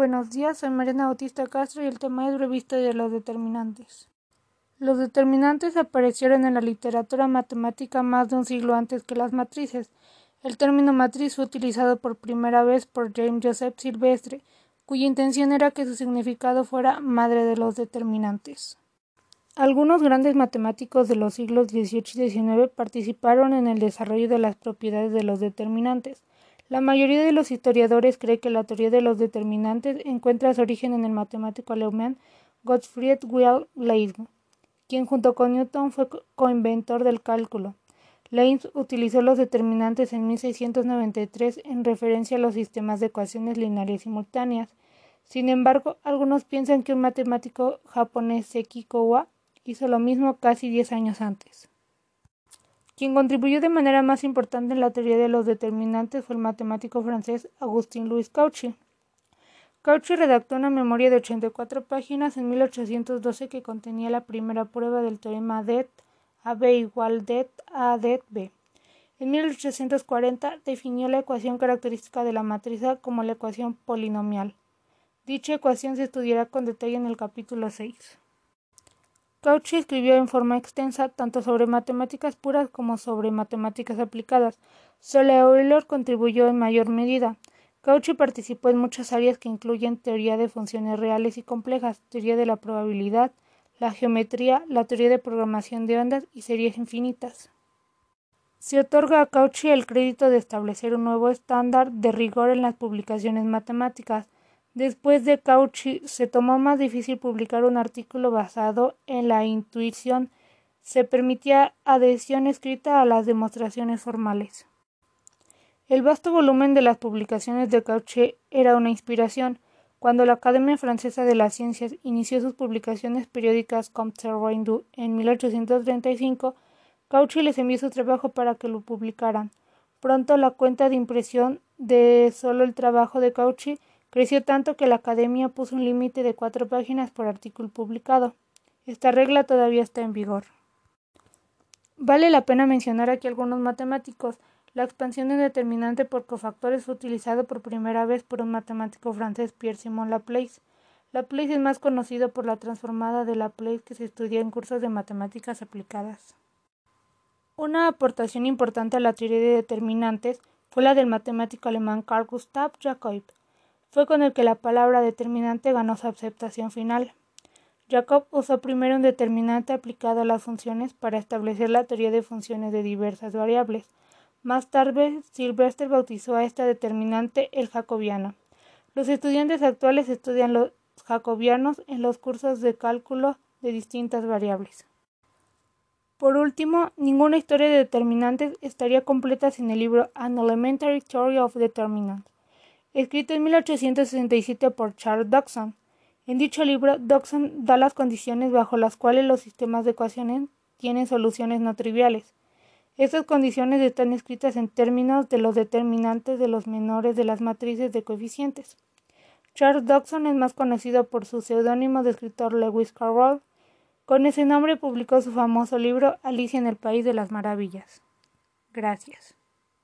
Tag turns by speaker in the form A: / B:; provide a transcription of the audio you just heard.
A: buenos días, soy Mariana Bautista Castro y el tema es revista de los determinantes. Los determinantes aparecieron en la literatura matemática más de un siglo antes que las matrices. El término matriz fue utilizado por primera vez por James Joseph Silvestre, cuya intención era que su significado fuera madre de los determinantes. Algunos grandes matemáticos de los siglos XVIII y XIX participaron en el desarrollo de las propiedades de los determinantes. La mayoría de los historiadores cree que la teoría de los determinantes encuentra su origen en el matemático alemán Gottfried Wilhelm Leibniz, quien junto con Newton fue coinventor del cálculo. Leibniz utilizó los determinantes en 1693 en referencia a los sistemas de ecuaciones lineales simultáneas. Sin embargo, algunos piensan que un matemático japonés Seki Kowa hizo lo mismo casi diez años antes. Quien contribuyó de manera más importante en la teoría de los determinantes fue el matemático francés Agustín-Louis Cauchy. Cauchy redactó una memoria de 84 páginas en 1812 que contenía la primera prueba del teorema det AB igual det A det B. En 1840 definió la ecuación característica de la matriz como la ecuación polinomial. Dicha ecuación se estudiará con detalle en el capítulo 6. Cauchy escribió en forma extensa tanto sobre matemáticas puras como sobre matemáticas aplicadas. Solo Euler contribuyó en mayor medida. Cauchy participó en muchas áreas que incluyen teoría de funciones reales y complejas, teoría de la probabilidad, la geometría, la teoría de programación de ondas y series infinitas. Se otorga a Cauchy el crédito de establecer un nuevo estándar de rigor en las publicaciones matemáticas. Después de Cauchy, se tomó más difícil publicar un artículo basado en la intuición. Se permitía adhesión escrita a las demostraciones formales. El vasto volumen de las publicaciones de Cauchy era una inspiración. Cuando la Academia Francesa de las Ciencias inició sus publicaciones periódicas Comte Rendu en 1835, Cauchy les envió su trabajo para que lo publicaran. Pronto la cuenta de impresión de solo el trabajo de Cauchy Creció tanto que la Academia puso un límite de cuatro páginas por artículo publicado. Esta regla todavía está en vigor. Vale la pena mencionar aquí algunos matemáticos. La expansión de determinante por cofactores fue utilizada por primera vez por un matemático francés, Pierre-Simon Laplace. Laplace es más conocido por la transformada de Laplace que se estudia en cursos de matemáticas aplicadas. Una aportación importante a la teoría de determinantes fue la del matemático alemán Carl Gustav Jacob fue con el que la palabra determinante ganó su aceptación final. Jacob usó primero un determinante aplicado a las funciones para establecer la teoría de funciones de diversas variables. Más tarde, Sylvester bautizó a esta determinante el jacobiano. Los estudiantes actuales estudian los jacobianos en los cursos de cálculo de distintas variables. Por último, ninguna historia de determinantes estaría completa sin el libro An Elementary Theory of Determinants escrito en 1867 por Charles Dodson. En dicho libro, Dodson da las condiciones bajo las cuales los sistemas de ecuaciones tienen soluciones no triviales. Estas condiciones están escritas en términos de los determinantes de los menores de las matrices de coeficientes. Charles Dodson es más conocido por su seudónimo de escritor Lewis Carroll. Con ese nombre publicó su famoso libro Alicia en el País de las Maravillas. Gracias.